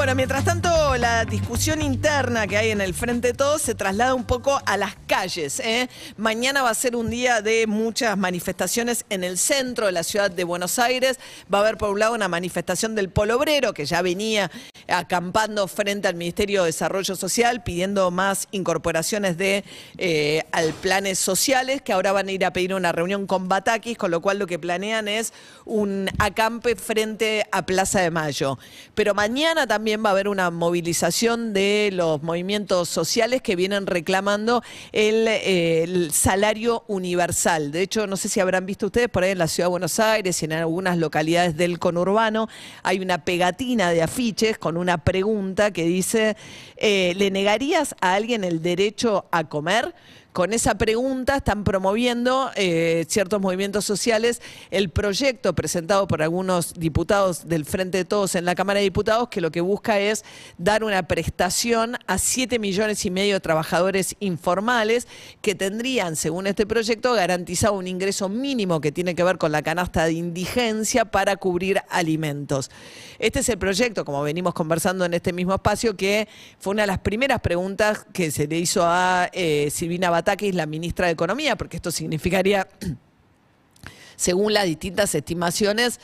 Bueno, mientras tanto, la discusión interna que hay en el Frente de Todos se traslada un poco a las calles. ¿eh? Mañana va a ser un día de muchas manifestaciones en el centro de la ciudad de Buenos Aires. Va a haber, por un lado, una manifestación del Polo Obrero, que ya venía acampando frente al Ministerio de Desarrollo Social, pidiendo más incorporaciones de eh, al planes sociales, que ahora van a ir a pedir una reunión con Batakis, con lo cual lo que planean es un acampe frente a Plaza de Mayo. Pero mañana también va a haber una movilización de los movimientos sociales que vienen reclamando el, eh, el salario universal. De hecho, no sé si habrán visto ustedes por ahí en la ciudad de Buenos Aires y en algunas localidades del conurbano, hay una pegatina de afiches con una pregunta que dice, eh, ¿le negarías a alguien el derecho a comer? Con esa pregunta están promoviendo eh, ciertos movimientos sociales el proyecto presentado por algunos diputados del Frente de Todos en la Cámara de Diputados que lo que busca es dar una prestación a 7 millones y medio de trabajadores informales que tendrían, según este proyecto, garantizado un ingreso mínimo que tiene que ver con la canasta de indigencia para cubrir alimentos. Este es el proyecto, como venimos conversando en este mismo espacio, que fue una de las primeras preguntas que se le hizo a eh, Silvina Batakis, la ministra de Economía, porque esto significaría, según las distintas estimaciones,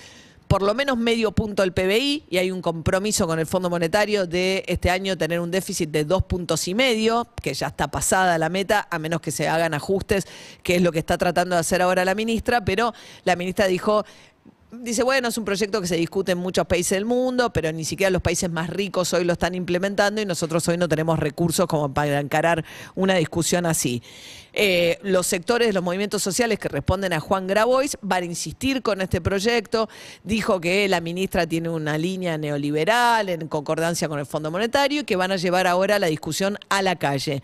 por lo menos medio punto del PBI y hay un compromiso con el Fondo Monetario de este año tener un déficit de dos puntos y medio, que ya está pasada la meta, a menos que se hagan ajustes, que es lo que está tratando de hacer ahora la ministra, pero la ministra dijo, Dice, bueno, es un proyecto que se discute en muchos países del mundo, pero ni siquiera los países más ricos hoy lo están implementando y nosotros hoy no tenemos recursos como para encarar una discusión así. Eh, los sectores de los movimientos sociales que responden a Juan Grabois van a insistir con este proyecto. Dijo que la ministra tiene una línea neoliberal en concordancia con el Fondo Monetario y que van a llevar ahora la discusión a la calle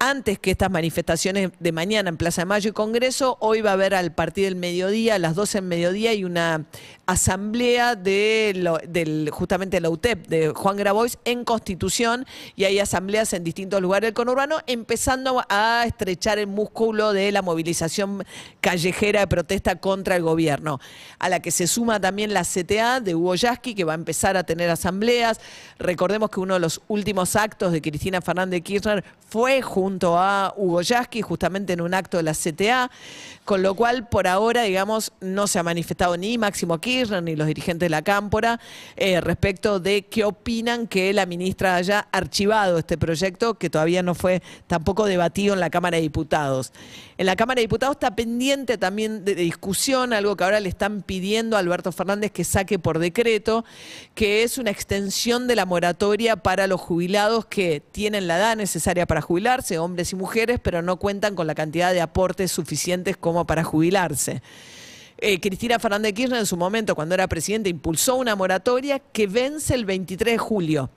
antes que estas manifestaciones de mañana en Plaza de Mayo y Congreso, hoy va a haber al partir del mediodía, a las 12 del mediodía, y una asamblea de lo- del, justamente la UTEP de Juan Grabois en Constitución, y hay asambleas en distintos lugares del conurbano, empezando a estrechar el músculo de la movilización callejera de protesta contra el gobierno, a la que se suma también la CTA de Hugo Yasky, que va a empezar a tener asambleas. Recordemos que uno de los últimos actos de Cristina Fernández de Kirchner fue junto a Hugo Yasky, justamente en un acto de la CTA, con lo cual por ahora, digamos, no se ha manifestado ni Máximo Kirchner ni los dirigentes de la Cámpora eh, respecto de qué opinan que la ministra haya archivado este proyecto que todavía no fue tampoco debatido en la Cámara de Diputados. En la Cámara de Diputados está pendiente también de, discusión, algo que ahora le están pidiendo a Alberto Fernández que saque por decreto, que es una extensión de la moratoria para los jubilados que tienen la edad necesaria para jubilarse, hombres y mujeres, pero no cuentan con la cantidad de aportes suficientes como para jubilarse. Eh, Cristina Fernández de Kirchner en su momento, cuando era presidenta, impulsó una moratoria que vence el 23 de julio.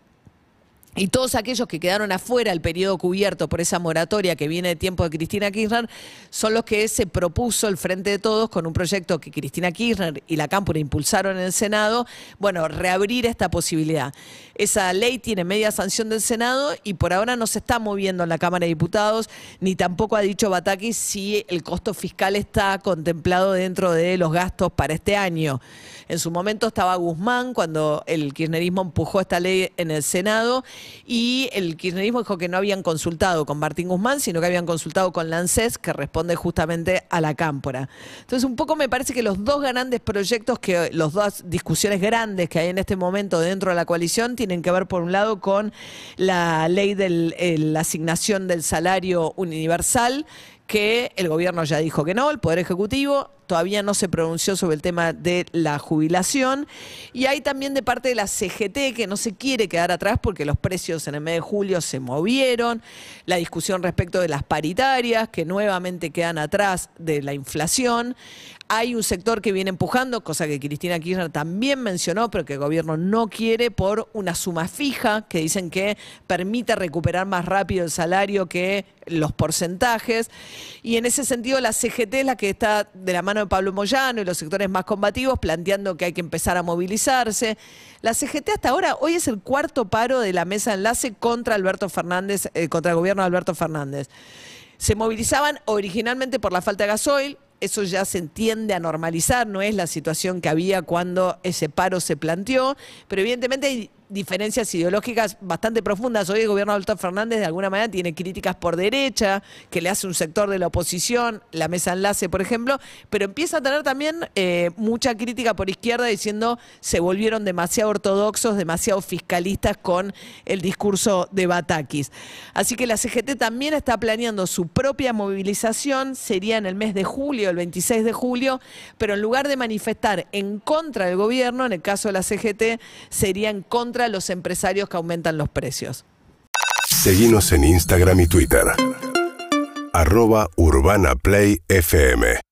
Y todos aquellos que quedaron afuera del periodo cubierto por esa moratoria que viene de tiempo de Cristina Kirchner son los que se propuso el Frente de Todos con un proyecto que Cristina Kirchner y la Cámpora impulsaron en el Senado, bueno, reabrir esta posibilidad. Esa ley tiene media sanción del Senado y por ahora no se está moviendo en la Cámara de Diputados, ni tampoco ha dicho Batakis si el costo fiscal está contemplado dentro de los gastos para este año. En su momento estaba Guzmán cuando el kirchnerismo empujó esta ley en el Senado y el kirchnerismo dijo que no habían consultado con Martín Guzmán, sino que habían consultado con la ANSES, que responde justamente a la cámpora. Entonces, un poco me parece que los dos grandes proyectos, que los dos discusiones grandes que hay en este momento dentro de la coalición, tienen que ver, por un lado, con la ley de la asignación del salario universal, que el gobierno ya dijo que no, el Poder Ejecutivo todavía no se pronunció sobre el tema de la jubilación. Y hay también de parte de la CGT que no se quiere quedar atrás porque los precios en el mes de julio se movieron. La discusión respecto de las paritarias que nuevamente quedan atrás de la inflación. Hay un sector que viene empujando, cosa que Cristina Kirchner también mencionó, pero que el gobierno no quiere por una suma fija que dicen que permite recuperar más rápido el salario que los porcentajes. Y en ese sentido la CGT es la que está de la mano Pablo Moyano y los sectores más combativos planteando que hay que empezar a movilizarse. La CGT hasta ahora, hoy es el cuarto paro de la mesa de enlace contra Alberto Fernández, eh, contra el gobierno de Alberto Fernández. Se movilizaban originalmente por la falta de gasoil, eso ya se tiende a normalizar, no es la situación que había cuando ese paro se planteó, pero evidentemente hay diferencias ideológicas bastante profundas. Hoy el gobierno de Alberto Fernández de alguna manera tiene críticas por derecha, que le hace un sector de la oposición, la mesa enlace, por ejemplo, pero empieza a tener también eh, mucha crítica por izquierda diciendo se volvieron demasiado ortodoxos, demasiado fiscalistas con el discurso de Batakis. Así que la CGT también está planeando su propia movilización, sería en el mes de julio, el 26 de julio, pero en lugar de manifestar en contra del gobierno, en el caso de la CGT, sería en contra a los empresarios que aumentan los precios. Seguimos en Instagram y Twitter. Arroba Urbana Play FM.